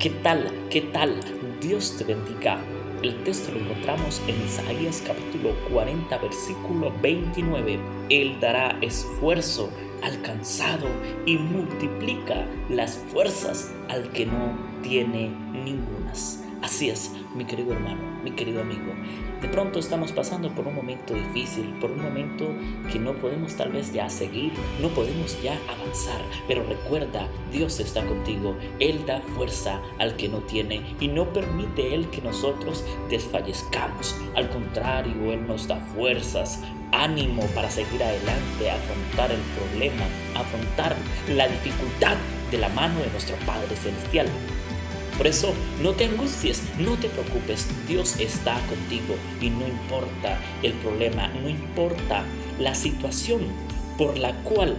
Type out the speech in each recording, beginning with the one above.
¿Qué tal? ¿Qué tal? Dios te bendiga. El texto lo encontramos en Isaías capítulo 40, versículo 29. Él dará esfuerzo al cansado y multiplica las fuerzas al que no tiene ningunas. Así es, mi querido hermano, mi querido amigo. De pronto estamos pasando por un momento difícil, por un momento que no podemos tal vez ya seguir, no podemos ya avanzar, pero recuerda, Dios está contigo, Él da fuerza al que no tiene y no permite Él que nosotros desfallezcamos. Al contrario, Él nos da fuerzas, ánimo para seguir adelante, afrontar el problema, afrontar la dificultad de la mano de nuestro Padre Celestial. Por eso no te angusties, no te preocupes, Dios está contigo y no importa el problema, no importa la situación por la cual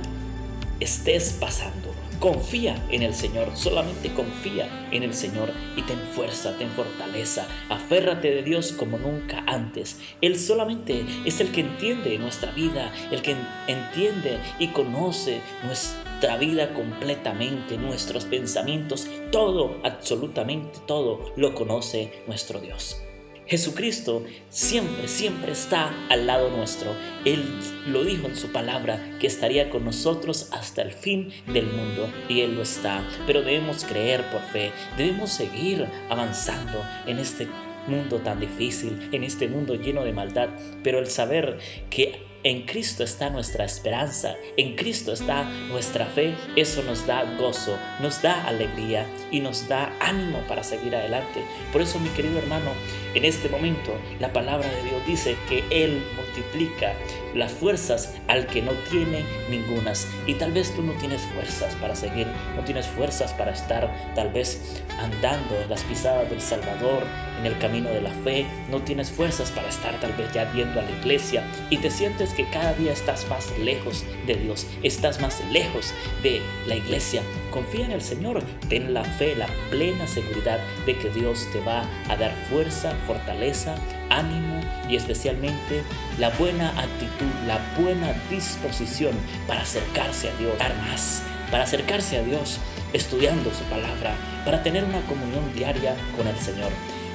estés pasando. Confía en el Señor, solamente confía en el Señor y ten fuerza, ten fortaleza, aférrate de Dios como nunca antes. Él solamente es el que entiende nuestra vida, el que entiende y conoce nuestra nuestra vida completamente, nuestros pensamientos, todo, absolutamente todo lo conoce nuestro Dios. Jesucristo siempre, siempre está al lado nuestro. Él lo dijo en su palabra que estaría con nosotros hasta el fin del mundo y Él lo está. Pero debemos creer por fe, debemos seguir avanzando en este mundo tan difícil, en este mundo lleno de maldad. Pero el saber que en Cristo está nuestra esperanza, en Cristo está nuestra fe. Eso nos da gozo, nos da alegría y nos da ánimo para seguir adelante. Por eso, mi querido hermano, en este momento la palabra de Dios dice que Él multiplica las fuerzas al que no tiene ningunas. Y tal vez tú no tienes fuerzas para seguir, no tienes fuerzas para estar tal vez andando en las pisadas del Salvador, en el camino de la fe, no tienes fuerzas para estar tal vez ya viendo a la iglesia y te sientes que cada día estás más lejos de Dios, estás más lejos de la iglesia. Confía en el Señor, ten la fe, la plena seguridad de que Dios te va a dar fuerza, fortaleza, ánimo y especialmente la buena actitud, la buena disposición para acercarse a Dios, dar más, para acercarse a Dios estudiando su palabra, para tener una comunión diaria con el Señor.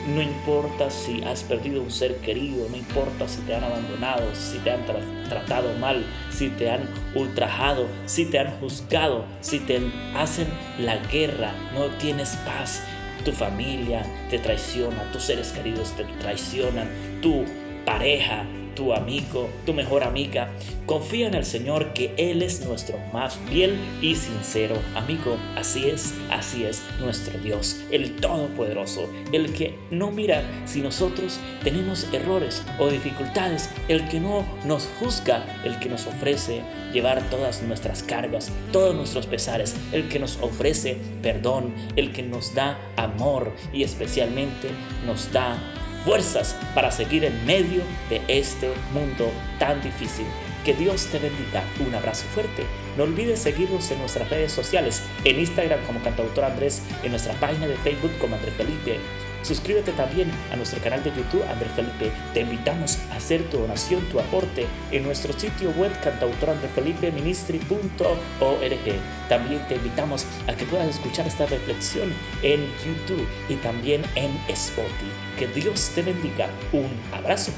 No importa si has perdido un ser querido, no importa si te han abandonado, si te han tratado mal, si te han ultrajado, si te han juzgado, si te hacen la guerra, no tienes paz. Tu familia te traiciona, tus seres queridos te traicionan, tu pareja tu amigo, tu mejor amiga. Confía en el Señor que Él es nuestro más fiel y sincero amigo. Así es, así es nuestro Dios, el Todopoderoso, el que no mira si nosotros tenemos errores o dificultades, el que no nos juzga, el que nos ofrece llevar todas nuestras cargas, todos nuestros pesares, el que nos ofrece perdón, el que nos da amor y especialmente nos da fuerzas para seguir en medio de este mundo tan difícil. Que Dios te bendiga. Un abrazo fuerte. No olvides seguirnos en nuestras redes sociales, en Instagram como Cantautor Andrés, en nuestra página de Facebook como Andrés Felipe. Suscríbete también a nuestro canal de YouTube Andrés Felipe. Te invitamos a hacer tu donación, tu aporte en nuestro sitio web cantautorandrefelipeministry.org. También te invitamos a que puedas escuchar esta reflexión en YouTube y también en Spotify. Que Dios te bendiga. Un abrazo.